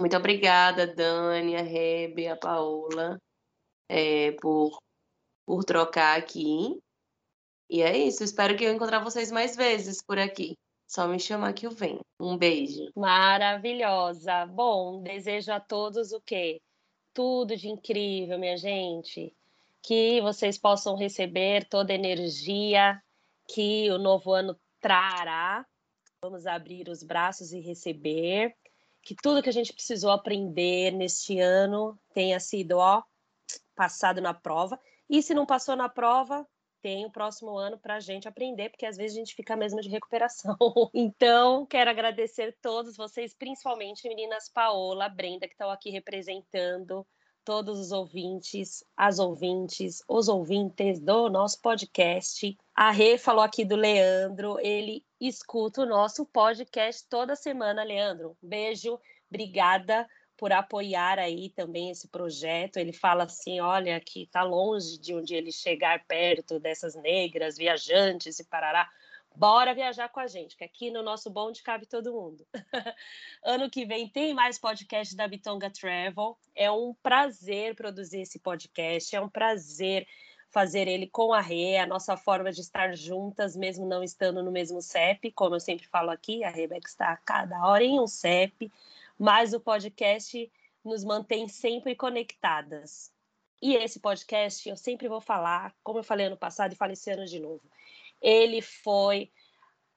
Muito obrigada, Dani, a Rebe, a Paola, é, por, por trocar aqui. E é isso, espero que eu encontrar vocês mais vezes por aqui. Só me chamar que eu venho. Um beijo. Maravilhosa. Bom, desejo a todos o quê? Tudo de incrível, minha gente. Que vocês possam receber toda a energia que o novo ano trará Vamos abrir os braços e receber. Que tudo que a gente precisou aprender neste ano tenha sido, ó, passado na prova. E se não passou na prova, tem o próximo ano para a gente aprender, porque às vezes a gente fica mesmo de recuperação. Então, quero agradecer todos vocês, principalmente meninas Paola, Brenda, que estão aqui representando todos os ouvintes, as ouvintes, os ouvintes do nosso podcast. A Rê falou aqui do Leandro, ele escuta o nosso podcast toda semana, Leandro. Beijo, obrigada por apoiar aí também esse projeto. Ele fala assim, olha, que está longe de onde ele chegar perto dessas negras viajantes e parará. Bora viajar com a gente, que aqui no nosso bonde cabe todo mundo. ano que vem tem mais podcast da Bitonga Travel. É um prazer produzir esse podcast, é um prazer fazer ele com a Rê, a nossa forma de estar juntas, mesmo não estando no mesmo CEP, como eu sempre falo aqui, a Rebeca está a cada hora em um CEP, mas o podcast nos mantém sempre conectadas. E esse podcast, eu sempre vou falar, como eu falei ano passado e falei esse ano de novo, ele foi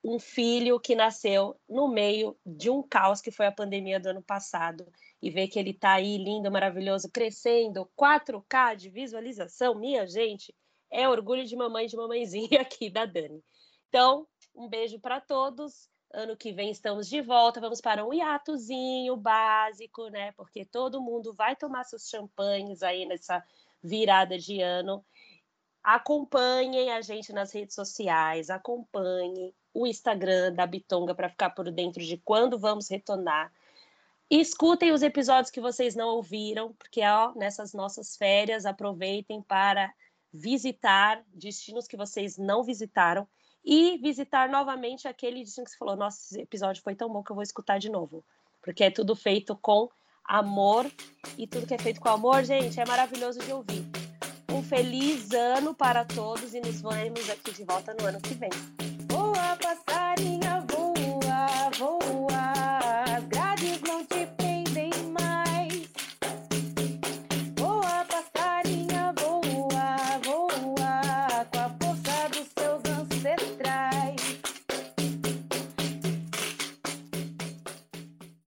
um filho que nasceu no meio de um caos que foi a pandemia do ano passado e ver que ele está aí lindo, maravilhoso, crescendo, 4K de visualização, minha gente, é orgulho de mamãe de mamãezinha aqui da Dani. Então, um beijo para todos. Ano que vem estamos de volta, vamos para um hiatozinho básico, né? Porque todo mundo vai tomar seus champanhes aí nessa virada de ano. Acompanhem a gente nas redes sociais, acompanhem o Instagram da Bitonga para ficar por dentro de quando vamos retornar. Escutem os episódios que vocês não ouviram, porque ó, nessas nossas férias aproveitem para visitar destinos que vocês não visitaram e visitar novamente aquele destino que você falou: nossa, esse episódio foi tão bom que eu vou escutar de novo. Porque é tudo feito com amor e tudo que é feito com amor, gente, é maravilhoso de ouvir. Um feliz ano para todos e nos vemos aqui de volta no ano que vem. Boa.